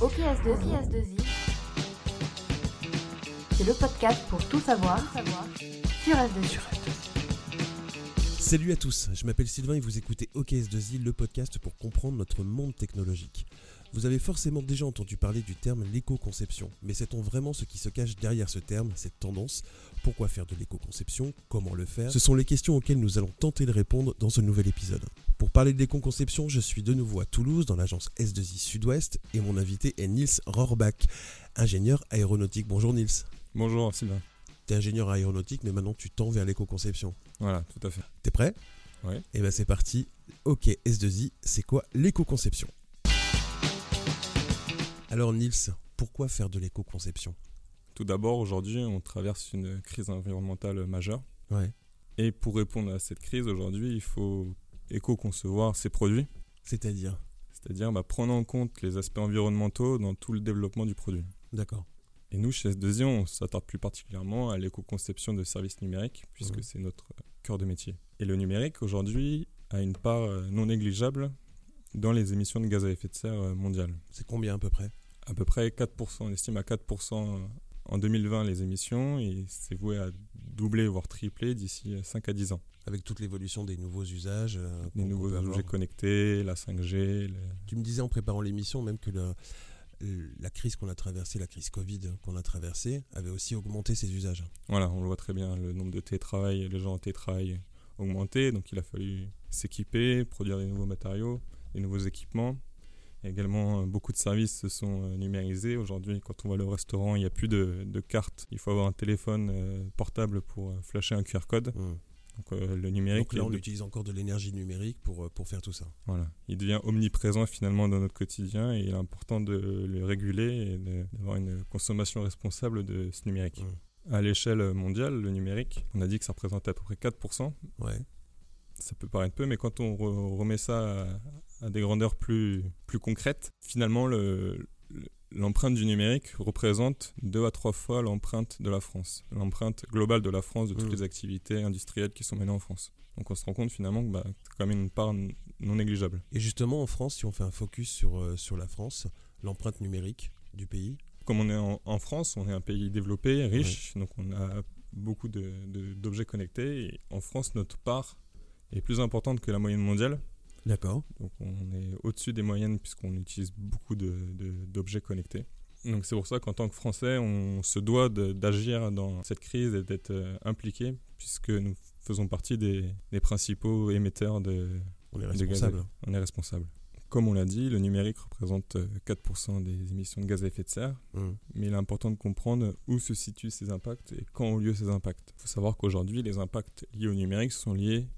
OKS2I, c'est le podcast pour tout savoir sur S2I. Salut à tous, je m'appelle Sylvain et vous écoutez OKS2I, le podcast pour comprendre notre monde technologique. Vous avez forcément déjà entendu parler du terme l'éco-conception, mais sait-on vraiment ce qui se cache derrière ce terme, cette tendance? Pourquoi faire de l'éco-conception? Comment le faire? Ce sont les questions auxquelles nous allons tenter de répondre dans ce nouvel épisode. Pour parler de l'éco-conception, je suis de nouveau à Toulouse dans l'agence S2I Sud-Ouest et mon invité est Niels Rohrbach, ingénieur aéronautique. Bonjour Niels. Bonjour Sylvain. Tu es ingénieur aéronautique, mais maintenant tu tends vers l'éco-conception. Voilà, tout à fait. T'es prêt? Oui. Et ben c'est parti. Ok, S2I, c'est quoi l'éco-conception? Alors Niels, pourquoi faire de l'éco-conception? Tout d'abord, aujourd'hui, on traverse une crise environnementale majeure. Ouais. Et pour répondre à cette crise, aujourd'hui, il faut éco-concevoir ses produits, C'est-à-dire? C'est-à-dire bah, prendre en compte les aspects environnementaux dans tout le développement du produit. D'accord. Et nous, chez S2I, on s'attarde plus particulièrement à l'éco-conception de services numériques, puisque c'est notre cœur de métier. Et le numérique, aujourd'hui, a une part euh, non négligeable dans les émissions de gaz à effet de serre euh, mondiales. C'est combien à peu près? À peu près 4%, on estime à 4% en 2020 les émissions et c'est voué à doubler voire tripler d'ici 5 à 10 ans. Avec toute l'évolution des nouveaux usages. euh, qu'on nouveaux objets connectés, la 5G, le- Tu me disais en préparant l'émission même que le- la crise qu'on a traversée, la crise Covid qu'on a traversée, avait aussi augmenté ses usages. voilà, on le voit très bien, le nombre de télétravail, les gens en télétravail augmenté, donc il a fallu s'équiper, produire des nouveaux matériaux, des nouveaux équipements. Également, euh, beaucoup de services se sont euh, numérisés. Aujourd'hui, quand on va au restaurant, il n'y a plus de, de carte. Il faut avoir un téléphone euh, portable pour flasher un QR code. Hum. Donc euh, le numérique, Donc là, on de- utilise encore de l'énergie numérique pour, pour faire tout ça. Voilà, il devient omniprésent finalement dans notre quotidien et il est important de le réguler et d'avoir une consommation responsable de ce numérique. Mm. À l'échelle mondiale, le numérique, on a dit que ça représente à peu près 4%. Ouais. Ça peut paraître peu, mais quand on re- remet ça à, à des grandeurs plus, plus concrètes, finalement, le- le- l'empreinte du numérique représente deux à trois fois l'empreinte de la France, l'empreinte globale de la France de toutes Mm. les activités industrielles qui sont menées en France. Donc on se rend compte finalement que bah, c'est quand même une part non négligeable. Et justement, en France, si on fait un focus sur, euh, sur la France, l'empreinte numérique du pays, comme on est en, en France, on est un pays développé, riche, donc on a beaucoup de- de- d'objets connectés. Et en France, notre part est plus importante que la moyenne mondiale. d'accord. Donc on est au-dessus des moyennes puisqu'on utilise beaucoup de- de- d'objets connectés. Donc c'est pour ça qu'en tant que Français, on se doit de- d'agir dans cette crise et d'être euh, impliqué puisque nous faisons partie des, des principaux émetteurs de, On est de responsable. on est responsable. Comme on l'a dit, le numérique représente euh, 4% des émissions de gaz à effet de serre Hum. mais il est important de comprendre où se situent ces impacts et quand ont lieu ces impacts. Il faut savoir qu'aujourd'hui, les impacts liés au numérique sont liés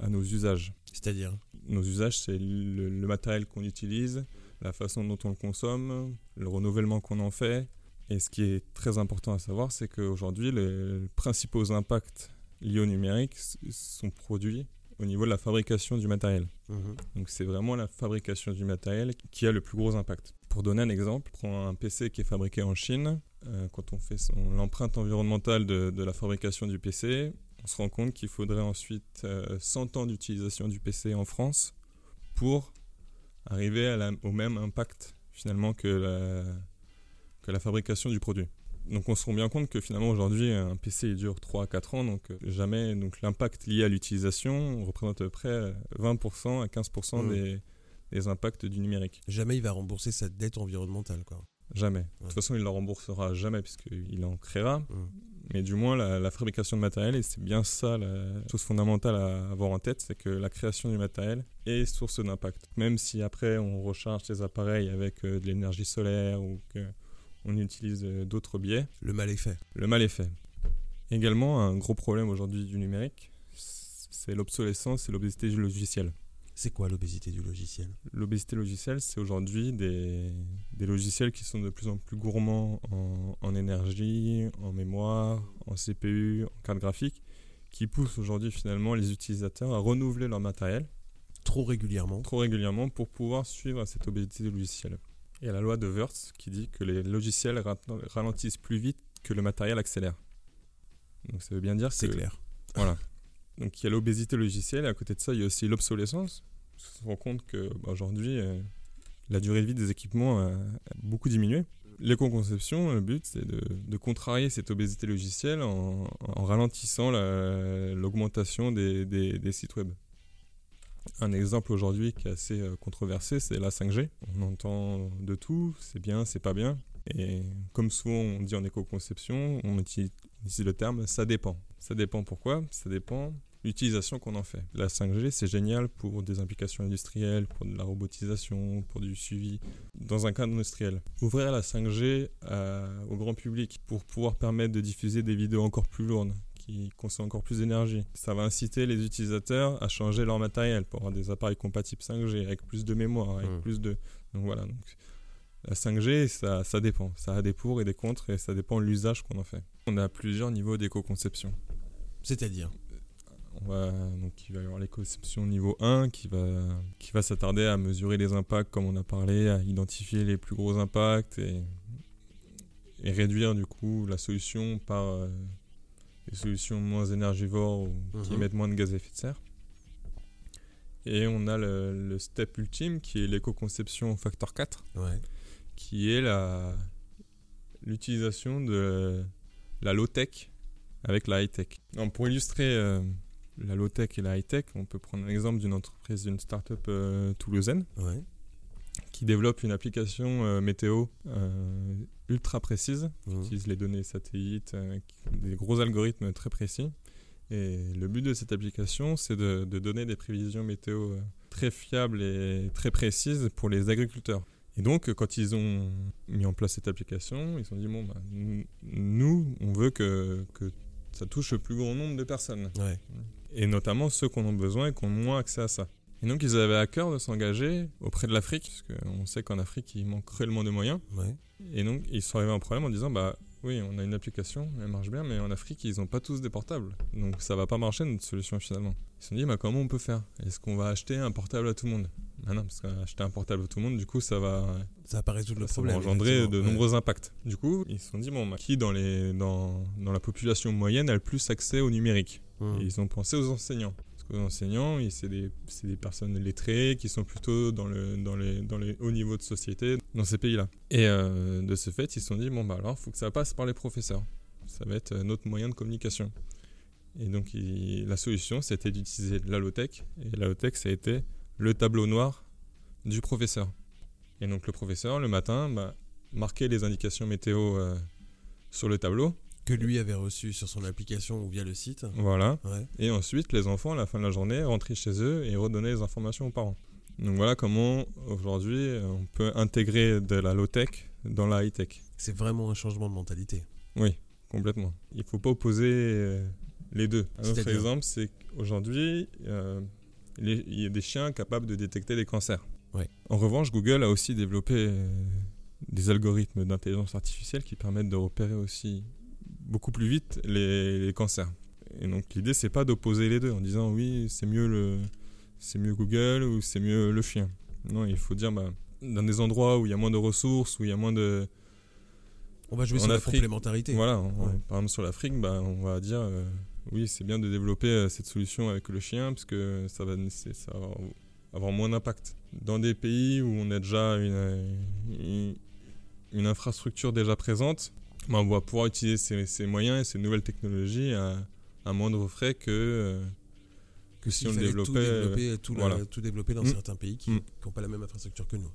à nos usages. C'est-à-dire Nos usages, c'est le, le matériel qu'on utilise, la façon dont on le consomme, le renouvellement qu'on en fait. Et ce qui est très important à savoir, c'est qu'aujourd'hui, les principaux impacts liés au numérique sont produits au niveau de la fabrication du matériel. Mhm. Donc c'est vraiment la fabrication du matériel qui a le plus gros impact. Pour donner un exemple, prends un PC qui est fabriqué en Chine. euh, quand on fait son- l'empreinte environnementale de, de la fabrication du PC, on se rend compte qu'il faudrait ensuite euh, 100 ans d'utilisation du PC en France pour arriver à la- au même impact finalement que la, que la fabrication du produit. Donc on se rend bien compte que finalement aujourd'hui un PC il dure 3 à 4 ans, donc euh, jamais donc l'impact lié à l'utilisation représente à peu près 20% à 15% Mhm. des, des impacts du numérique. Jamais il va rembourser sa dette environnementale. Quoi. Jamais. De toute façon il ne la remboursera jamais puisqu'il en créera, Hum. Mais du moins la, la fabrication de matériel, et c'est bien ça la chose fondamentale à avoir en tête, c'est que la création du matériel est source d'impact. Même si après on recharge les appareils avec euh, de l'énergie solaire ou qu'on utilise euh, d'autres biais, Le mal est fait. le mal est fait. Également, un gros problème aujourd'hui du numérique, c'est l'obsolescence et l'obésité du logiciel. C'est quoi l'obésité du logiciel? L'obésité logicielle, c'est aujourd'hui des, des logiciels qui sont de plus en plus gourmands en, en énergie, en mémoire, en CPU, en carte graphique, qui poussent aujourd'hui finalement les utilisateurs à renouveler leur matériel Trop régulièrement. trop régulièrement pour pouvoir suivre cette obésité logicielle. Il y a la loi de Wurtz qui dit que les logiciels ra- ralentissent plus vite que le matériel accélère. Donc ça veut bien dire C'est que clair. voilà. Donc il y a l'obésité logicielle, et à côté de ça, il y a aussi l'obsolescence. On se rend compte que bah, euh, la durée de vie des équipements a beaucoup diminué. L'éco-conception, le but, c'est de, contrarier cette obésité logicielle en, ralentissant l'augmentation des, sites web. Un exemple aujourd'hui qui est assez euh, controversé, c'est la 5G. On entend de tout, c'est bien, c'est pas bien. Et comme souvent on dit en éco-conception, on utilise le terme ça dépend. Ça dépend pourquoi Ça dépend l'utilisation qu'on en fait. La 5G, c'est génial pour des implications industrielles, pour de la robotisation, pour du suivi dans un cadre industriel. Ouvrir la 5G euh, au grand public pour pouvoir permettre de diffuser des vidéos encore plus lourdes qui consomment encore plus d'énergie. Ça va inciter les utilisateurs à changer leur matériel pour avoir des appareils compatibles 5G avec plus de mémoire, avec mmh. plus de donc voilà. Donc, la 5G, ça, ça dépend. Ça a des pour et des contre et ça dépend de l'usage qu'on en fait. On a plusieurs niveaux d'éco-conception. C'est-à-dire? On va, donc il va y avoir l'éco-conception niveau 1 qui va, qui va s'attarder à mesurer les impacts comme on a parlé, à identifier les plus gros impacts et, et réduire du coup la solution par euh, des solutions moins énergivores ou qui mhm. émettent moins de gaz à effet de serre. Et on a le, le step ultime qui est l'éco-conception facteur 4, qui est l'utilisation de la low-tech avec la high-tech. Pour illustrer euh, la low-tech et la high-tech, on peut prendre l'exemple d'une entreprise, d'une start-up euh, toulousaine qui développe une application euh, météo euh, ultra précise, qui mmh. utilise les données satellites, des gros algorithmes très précis. Et le but de cette application, c'est de, donner des prévisions météo très fiables et très précises pour les agriculteurs. Et donc, quand ils ont mis en place cette application, ils se sont dit, bon, bah, nous, on veut que, que ça touche le plus grand nombre de personnes. Et notamment ceux qui en ont besoin et qui ont moins accès à ça. Et donc ils avaient à cœur de s'engager auprès de l'Afrique, parce qu'on sait qu'en Afrique il manque cruellement de moyens. Et donc ils sont arrivés à un problème en disant bah oui on a une application, elle marche bien, mais en Afrique ils n'ont pas tous des portables, donc ça va pas marcher notre solution finalement. Ils se sont dit bah comment on peut faire? Est-ce qu'on va acheter un portable à tout le monde? Bah non, parce qu'acheter un portable à tout le monde, du coup, ça va. Ça va pas résoudre le problème. Ça va engendrer de nombreux impacts. Du coup, ils se sont dit, bon, bah, qui dans, les, dans, dans la population moyenne a le plus accès au numérique? Et ils ont pensé aux enseignants. Parce qu'aux enseignants, c'est des, des, personnes lettrées qui sont plutôt dans, le, dans, les, dans les hauts niveaux de société dans ces pays-là. Et euh, de ce fait, ils se sont dit, bon, bah alors, il faut que ça passe par les professeurs. Ça va être notre moyen de communication. Et donc, la solution, c'était d'utiliser la low-tech. Et la low-tech, ça a été le tableau noir du professeur. Et donc le professeur, le matin, bah, marquait les indications météo euh, sur le tableau. Que lui avait reçu sur son application ou via le site. Voilà. Et ensuite, les enfants, à la fin de la journée, rentraient chez eux et redonnaient les informations aux parents. Donc voilà comment aujourd'hui on peut intégrer de la low-tech dans la high-tech. C'est vraiment un changement de mentalité. Oui, complètement. Il ne faut pas opposer euh, les deux. Un autre exemple, c'est qu'aujourd'hui, euh, il y a des chiens capables de détecter les cancers. En revanche, Google a aussi développé euh, des algorithmes d'intelligence artificielle qui permettent de repérer aussi beaucoup plus vite les, cancers. Et donc l'idée c'est pas d'opposer les deux en disant oui c'est mieux le c'est mieux Google ou c'est mieux le chien. Non, il faut dire bah, dans des endroits où il y a moins de ressources, où il y a moins de on va jouer sur la complémentarité. Voilà, par exemple sur l'Afrique, bah, on va dire euh, oui, c'est bien de développer euh, cette solution avec le chien parce que ça va, ça va avoir moins d'impact. Dans des pays où on a déjà une, une, infrastructure déjà présente, ben, on va pouvoir utiliser ces, moyens et ces nouvelles technologies à, moindre frais que, euh, que si on le développait. Tout développer, tout, tout développer dans mm. certains pays qui n'ont mm. pas la même infrastructure que nous.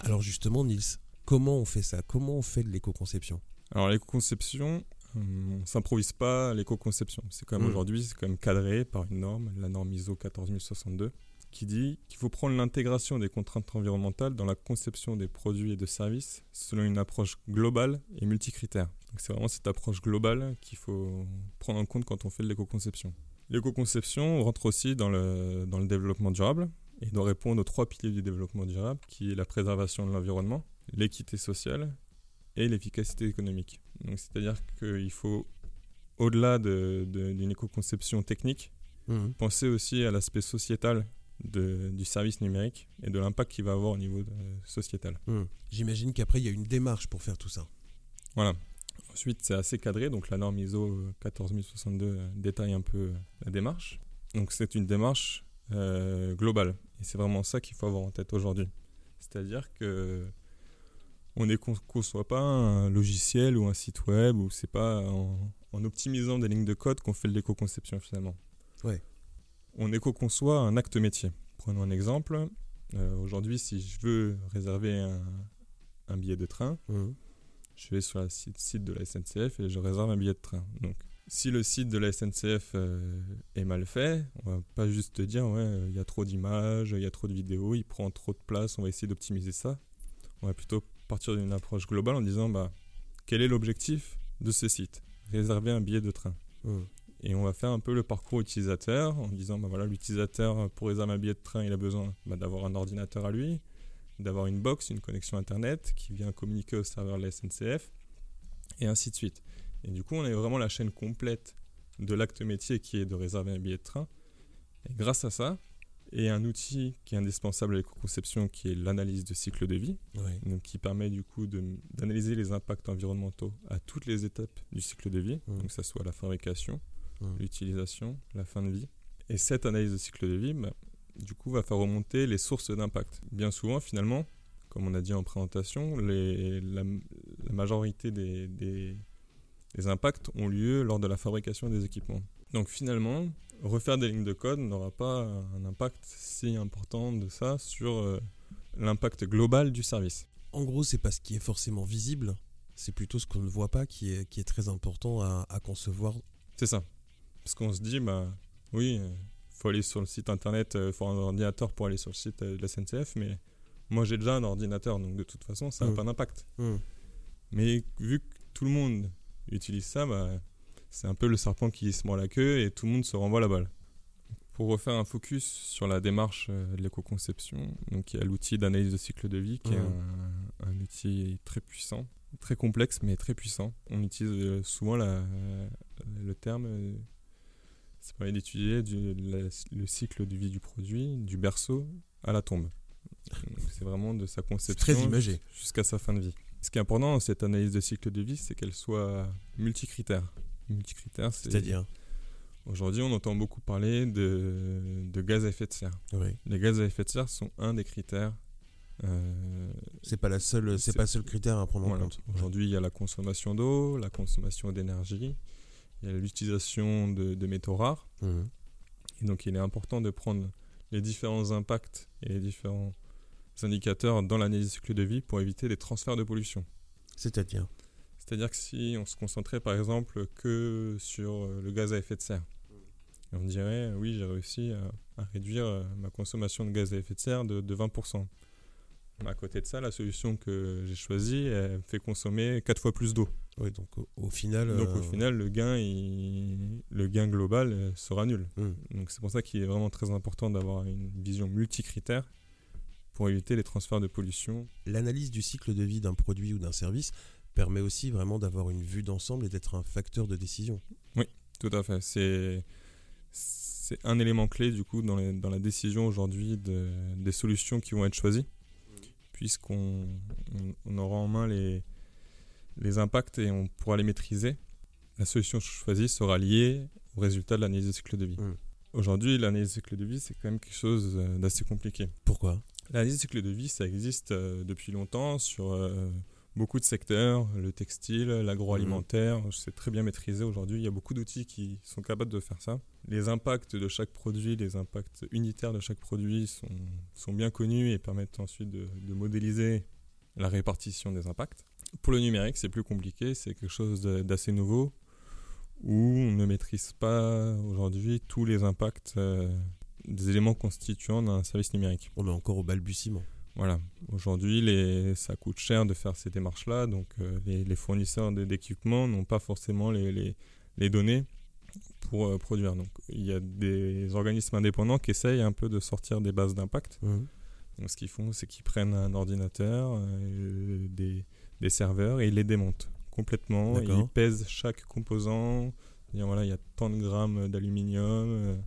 Alors justement, Nils, comment on fait ça? Comment on fait de l'éco-conception? Alors l'éco-conception, on s'improvise pas à l'éco-conception. C'est comme mm. aujourd'hui, c'est quand même cadré par une norme, la norme ISO 14062, qui dit qu'il faut prendre l'intégration des contraintes environnementales dans la conception des produits et de services selon une approche globale et multicritère. C'est vraiment cette approche globale qu'il faut prendre en compte quand on fait de l'éco-conception. L'éco-conception rentre aussi dans le, dans le développement durable et doit répondre aux trois piliers du développement durable, qui est la préservation de l'environnement, l'équité sociale et l'efficacité économique. C'est-à-dire qu'il faut, au-delà d'une éco-conception technique, mmh. penser aussi à l'aspect sociétal du service numérique et de l'impact qu'il va avoir au niveau sociétal. Mmh. J'imagine qu'après, il y a une démarche pour faire tout ça. Voilà. Ensuite, c'est assez cadré, donc la norme ISO 14062 détaille un peu la démarche. Donc c'est une démarche euh, globale. Et c'est vraiment ça qu'il faut avoir en tête aujourd'hui. C'est-à-dire que on ne conçoit pas un logiciel ou un site web ou c'est pas en, optimisant des lignes de code qu'on fait l'éco-conception finalement. Ouais. On éco-conçoit un acte métier. Prenons un exemple. Euh, aujourd'hui, si je veux réserver un, billet de train, mmh. je vais sur le site, de la SNCF et je réserve un billet de train. Donc, si le site de la SNCF euh, est mal fait, on va pas juste te dire ouais, il y a trop d'images, il y a trop de vidéos, il prend trop de place, on va essayer d'optimiser ça. On va plutôt partir d'une approche globale en disant bah, quel est l'objectif de ce site? Réserver un billet de train. Mmh. Et on va faire un peu le parcours utilisateur en disant bah voilà, l'utilisateur pour réserver un billet de train, il a besoin bah, d'avoir un ordinateur à lui, d'avoir une box, une connexion internet qui vient communiquer au serveur de la SNCF, et ainsi de suite. Et du coup, on a vraiment la chaîne complète de l'acte métier qui est de réserver un billet de train. Et grâce à ça, et un outil qui est indispensable à l'éco-conception qui est l'analyse de cycle de vie, donc qui permet du coup d'analyser les impacts environnementaux à toutes les étapes du cycle de vie, mmh. donc que ce soit la fabrication, mmh. l'utilisation, la fin de vie. Et cette analyse de cycle de vie, bah, du coup, va faire remonter les sources d'impact. Bien souvent, finalement, comme on a dit en présentation, les, la, majorité des, des, des impacts ont lieu lors de la fabrication des équipements. Donc finalement, refaire des lignes de code n'aura pas un impact si important de ça sur euh, l'impact global du service. En gros, c'est pas ce qui est forcément visible, c'est plutôt ce qu'on ne voit pas qui est, qui est très important à, concevoir. C'est ça. Parce qu'on se dit, bah oui, il euh, faut aller sur le site internet, il euh, faut un ordinateur pour aller sur le site de la SNCF, mais moi j'ai déjà un ordinateur, donc de toute façon, ça n'a mmh. pas d'impact. Mmh. Mais vu que tout le monde utilise ça, bah, c'est un peu le serpent qui se mord la queue et tout le monde se renvoie la balle. Pour refaire un focus sur la démarche euh, de l'éco-conception, donc il y a l'outil d'analyse de cycle de vie qui est mmh. un, outil très puissant, très complexe mais très puissant. On utilise euh, souvent la, le terme, euh, ça permet d'étudier le cycle de vie du produit, du berceau à la tombe. C'est vraiment de sa conception jusqu'à sa fin de vie. Ce qui est important dans cette analyse de cycle de vie, c'est qu'elle soit multicritère multicritères. C'est-à-dire Aujourd'hui, on entend beaucoup parler de, de, gaz à effet de serre. Les gaz à effet de serre sont un des critères. Euh, c'est pas la seule, c'est pas le seul critère à prendre en compte. Aujourd'hui, il y a la consommation d'eau, la consommation d'énergie, il y a l'utilisation de, de, métaux rares. Mmh. Et donc, il est important de prendre les différents impacts et les différents indicateurs dans l'analyse du cycle de vie pour éviter les transferts de pollution. C'est-à-dire c'est-à-dire que si on se concentrait par exemple que sur euh, le gaz à effet de serre, on dirait oui j'ai réussi à, réduire euh, ma consommation de gaz à effet de serre de, 20%. Mais à côté de ça, la solution que j'ai choisie elle fait consommer 4 fois plus d'eau. Oui, donc au, final. Donc au euh, final, le gain, le gain global sera nul. Hmm. Donc c'est pour ça qu'il est vraiment très important d'avoir une vision multicritère pour éviter les transferts de pollution. L'analyse du cycle de vie d'un produit ou d'un service permet aussi vraiment d'avoir une vue d'ensemble et d'être un facteur de décision. Oui, tout à fait. C'est c'est un élément clé du coup dans, dans la décision aujourd'hui de, des solutions qui vont être choisies, puisqu'on on, aura en main les, les impacts et on pourra les maîtriser. La solution choisie sera liée au résultat de l'analyse de cycle de vie. Mmh. Aujourd'hui, l'analyse de cycle de vie, c'est quand même quelque chose euh, d'assez compliqué. Pourquoi? L'analyse de cycle de vie, ça existe euh, depuis longtemps sur euh, beaucoup de secteurs, le textile, l'agroalimentaire, mhm. c'est très bien maîtrisé aujourd'hui. Il y a beaucoup d'outils qui sont capables de faire ça. Les impacts de chaque produit, les impacts unitaires de chaque produit sont, sont bien connus et permettent ensuite de, modéliser la répartition des impacts. Pour le numérique, c'est plus compliqué, c'est quelque chose d'assez nouveau où on ne maîtrise pas aujourd'hui tous les impacts euh, des éléments constituants d'un service numérique. On est encore au balbutiement. Voilà. Aujourd'hui, ça coûte cher de faire ces démarches-là, donc euh, les, fournisseurs d'équipements n'ont pas forcément les, données pour euh, produire. Donc, il y a des organismes indépendants qui essayent un peu de sortir des bases d'impact. Mmh. Donc, ce qu'ils font, c'est qu'ils prennent un ordinateur, euh, des, serveurs et ils les démontent complètement. Ils pèsent chaque composant. Voilà, il y a tant de grammes d'aluminium,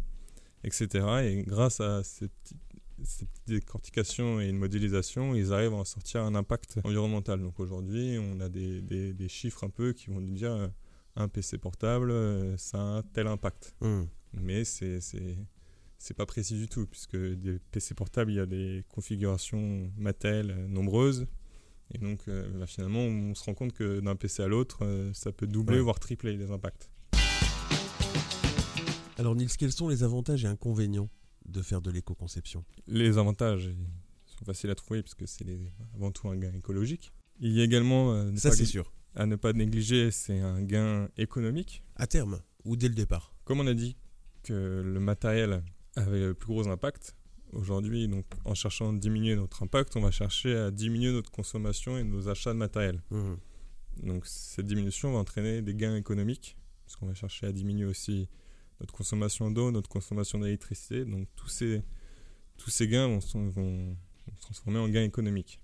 etc. Et grâce à ces petites cette décortication et une modélisation, ils arrivent à en sortir un impact environnemental. Donc aujourd'hui, on a des, des, chiffres un peu qui vont nous dire euh, un PC portable, euh, ça a un tel impact. Mmh. Mais c'est c'est pas précis du tout, puisque des PC portables, il y a des configurations Mattel euh, nombreuses. Et donc, euh, bah, finalement, on se rend compte que d'un PC à l'autre, euh, ça peut doubler, Ouais. voire tripler les impacts. Alors Nils, quels sont les avantages et inconvénients de faire de l'éco-conception? Les avantages sont faciles à trouver, puisque c'est avant tout un gain écologique. Il y a également, euh, Ça c'est sûr. à ne pas négliger, c'est un gain économique. À terme ou dès le départ? Comme on a dit que le matériel avait le plus gros impact, aujourd'hui, donc en cherchant à diminuer notre impact, on va chercher à diminuer notre consommation et nos achats de matériel. Mhm. Donc cette diminution va entraîner des gains économiques, parce qu'on va chercher à diminuer aussi notre consommation d'eau, notre consommation d'électricité. Donc tous ces, tous ces gains vont, se- vont se transformer en gains économiques.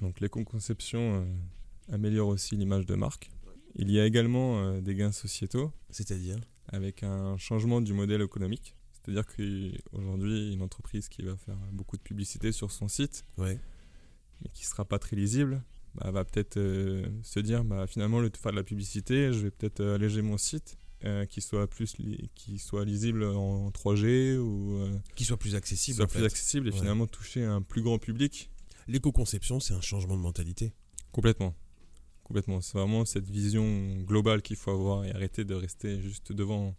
Donc l'éco-conception euh, améliore aussi l'image de marque. Il y a également euh, des gains sociétaux C'est-à-dire? avec un changement du modèle économique. C'est-à-dire qu'aujourd'hui, une entreprise qui va faire beaucoup de publicité sur son site, Ouais. mais qui ne sera pas très lisible, bah, va peut-être euh, se dire bah, finalement, le de faire de la publicité, je vais peut-être euh, alléger mon site, euh, qui, soit plus li- qui soit lisible en 3G ou euh, Qu'il soit plus qui accessible. soit en plus fait. accessible et Ouais. finalement toucher un plus grand public. L'éco-conception, c'est un changement de mentalité. Complètement. Complètement. C'est vraiment cette vision globale qu'il faut avoir et arrêter de rester juste devant.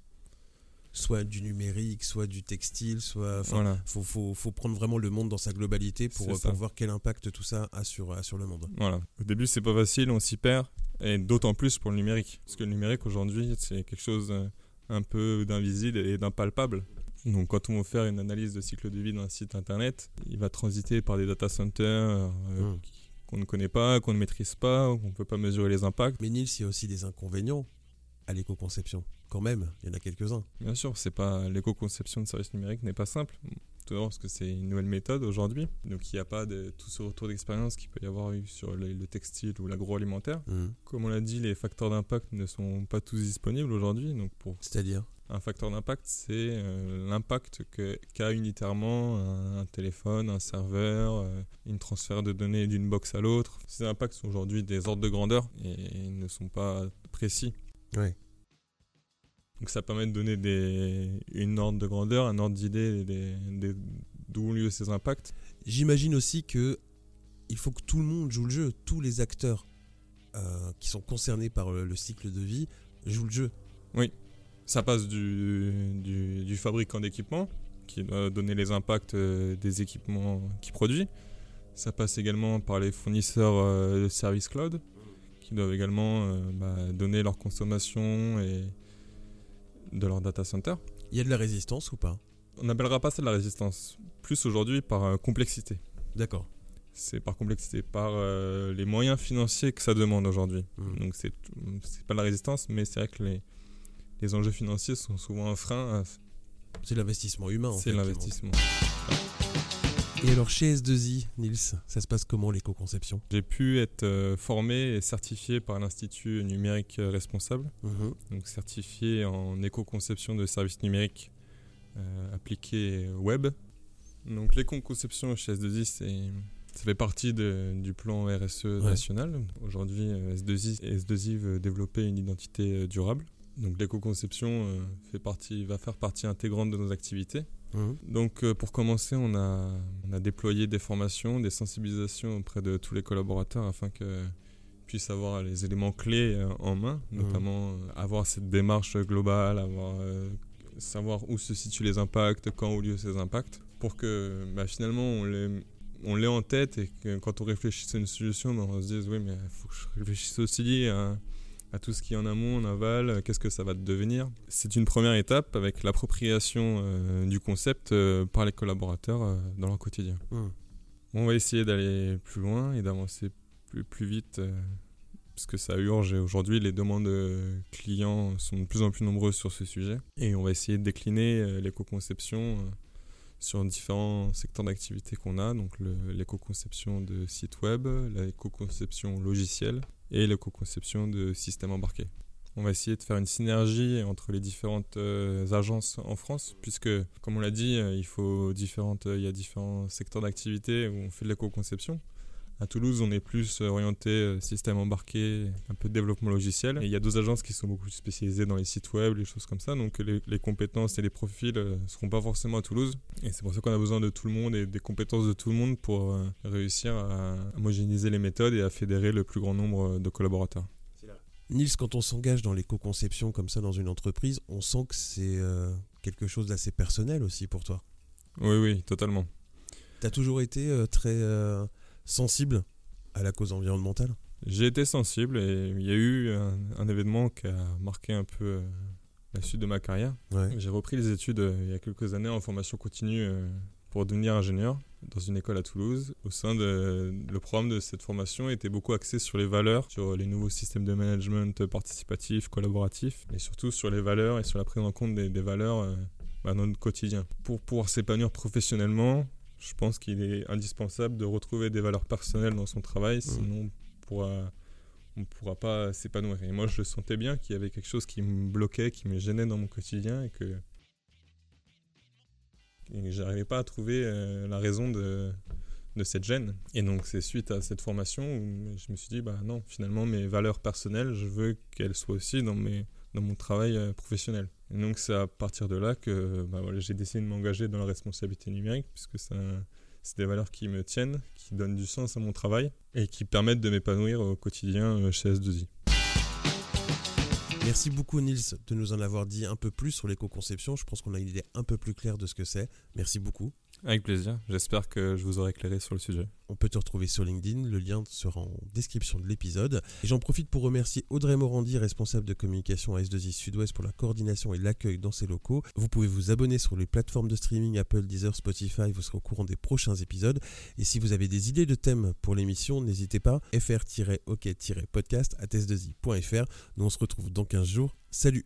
Soit du numérique, soit du textile, soit. Enfin, Voilà. faut, faut, faut prendre vraiment le monde dans sa globalité pour, ça. pour voir quel impact tout ça a sur, a sur le monde. Voilà. Au début, c'est pas facile, on s'y perd, et d'autant plus pour le numérique. Parce que le numérique, aujourd'hui, c'est quelque chose euh, un peu d'invisible et d'impalpable. Donc, quand on va faire une analyse de cycle de vie d'un site internet, il va transiter par des data centers euh, Mm. qui- qu'on ne connaît pas, qu'on ne maîtrise pas, qu'on ne peut pas mesurer les impacts. Mais Nils, il y a aussi des inconvénients à l'éco-conception. Quand même, il y en a quelques-uns. Bien sûr, c'est pas l'éco-conception de services numériques n'est pas simple. Tout d'abord parce que c'est une nouvelle méthode aujourd'hui, donc il n'y a pas de, tout ce retour d'expérience qu'il peut y avoir eu sur le, le textile ou l'agroalimentaire. Mhm. Comme on l'a dit, les facteurs d'impact ne sont pas tous disponibles aujourd'hui. Donc, pour C'est-à-dire un facteur d'impact, c'est euh, l'impact qu'a unitairement un, un téléphone, un serveur, euh, une transfert de données d'une box à l'autre. Ces impacts sont aujourd'hui des ordres de grandeur et ne sont pas précis. Ouais. Donc, ça permet de donner des, une ordre de grandeur, un ordre d'idée des- des- d'où ont lieu ces impacts. J'imagine aussi que il faut que tout le monde joue le jeu. Tous les acteurs euh, qui sont concernés par le, le cycle de vie jouent le jeu. Ça passe du, du, du fabricant d'équipement, qui doit donner les impacts euh, des équipements qu'il produit. Ça passe également par les fournisseurs euh, de services cloud, qui doivent également euh, bah, donner leur consommation et de leur data center. Il y a de la résistance ou pas? On n'appellera pas ça de la résistance, plus aujourd'hui par euh, complexité. D'accord. C'est par complexité, par euh, les moyens financiers que ça demande aujourd'hui. Mhm. Donc c'est pas de la résistance, mais c'est vrai que les, les enjeux financiers sont souvent un frein à C'est l'investissement humain. C'est l'investissement. Et alors chez S2I, Nils, ça se passe comment l'éco-conception? J'ai pu être euh, formé et certifié par l'Institut numérique responsable, Mhm. donc certifié en éco-conception de services numériques euh, appliqués web. Donc l'éco-conception chez S2I, c'est- ça fait partie de- du plan RSE national. Aujourd'hui, euh, S2I, S2I veut développer une identité euh, durable. Donc l'éco-conception fait partie, va faire partie intégrante de nos activités. Mhm. Donc euh, pour commencer, on a, on a déployé des formations, des sensibilisations auprès de tous les collaborateurs afin qu'ils puissent avoir les éléments clés euh, en main, Mhm. notamment euh, avoir cette démarche globale, avoir, euh, savoir où se situent les impacts, quand ont lieu ces impacts, pour que bah, finalement on les, on l'ait en tête et que quand on réfléchisse à une solution, bah, on se dise oui mais il faut que je réfléchisse aussi à, à tout ce qui est en amont, en aval, euh, qu'est-ce que ça va devenir. C'est une première étape avec l'appropriation euh, du concept euh, par les collaborateurs euh, dans leur quotidien. Mhm. On va essayer d'aller plus loin et d'avancer plus, plus vite parce que ça urge et aujourd'hui les demandes clients sont de plus en plus nombreuses sur ce sujet et on va essayer de décliner l'éco-conception sur différents secteurs d'activité qu'on a, donc l'éco-conception de sites web, l'éco-conception logicielle et l'éco-conception de systèmes embarqués. On va essayer de faire une synergie entre les différentes euh, agences en France, puisque, comme on l'a dit, euh, il, faut différentes, euh, il y a différents secteurs d'activité où on fait de l'éco-conception. À Toulouse, on est plus orienté euh, système embarqué, un peu de développement logiciel. Et il y a deux agences qui sont beaucoup spécialisées dans les sites web, les choses comme ça. Donc les, les compétences et les profils ne seront pas forcément à Toulouse. Et c'est pour ça qu'on a besoin de tout le monde et des compétences de tout le monde pour réussir à homogénéiser les méthodes et à fédérer le plus grand nombre de collaborateurs. Nils, quand on s'engage dans l'éco-conception comme ça dans une entreprise, on sent que c'est quelque chose d'assez personnel aussi pour toi. Oui, oui, totalement. Tu as toujours été euh, très euh, sensible à la cause environnementale? J'ai été sensible et il y a eu un, événement qui a marqué un peu euh, la suite de ma carrière. J'ai repris les études il y a quelques années en formation continue pour devenir ingénieur dans une école à Toulouse. Au sein de le programme de cette formation était beaucoup axé sur les valeurs, sur les nouveaux systèmes de management participatif, collaboratif, et surtout sur les valeurs et sur la prise en compte des, valeurs euh, bah, dans notre quotidien. Pour pouvoir s'épanouir professionnellement, je pense qu'il est indispensable de retrouver des valeurs personnelles dans son travail, mmh. sinon on pourra on ne pourra pas s'épanouir. Et moi, je sentais bien qu'il y avait quelque chose qui me bloquait, qui me gênait dans mon quotidien et que et j'arrivais pas à trouver euh, la raison de, de cette gêne. Et donc c'est suite à cette formation où je me suis dit, bah non, finalement mes valeurs personnelles, je veux qu'elles soient aussi dans, mes, dans mon travail euh, professionnel. Et donc c'est à partir de là que bah, j'ai décidé de m'engager dans la responsabilité numérique, puisque c'est des valeurs qui me tiennent, qui donnent du sens à mon travail et qui permettent de m'épanouir au quotidien euh, chez S2I. Merci beaucoup Nils de nous en avoir dit un peu plus sur l'éco-conception. Je pense qu'on a une idée un peu plus claire de ce que c'est. Merci beaucoup. Avec plaisir. J'espère que je vous aurai éclairé sur le sujet. On peut te retrouver sur LinkedIn. Le lien sera en description de l'épisode. Et j'en profite pour remercier Audrey Morandi, responsable de communication à S2I Sud-Ouest pour la coordination et l'accueil dans ses locaux. Vous pouvez vous abonner sur les plateformes de streaming Apple, Deezer, Spotify. Vous serez au courant des prochains épisodes. Et si vous avez des idées de thèmes pour l'émission, n'hésitez pas. fr-ok-podcast à s2i.fr. Nous on se retrouve dans 15 jours. Salut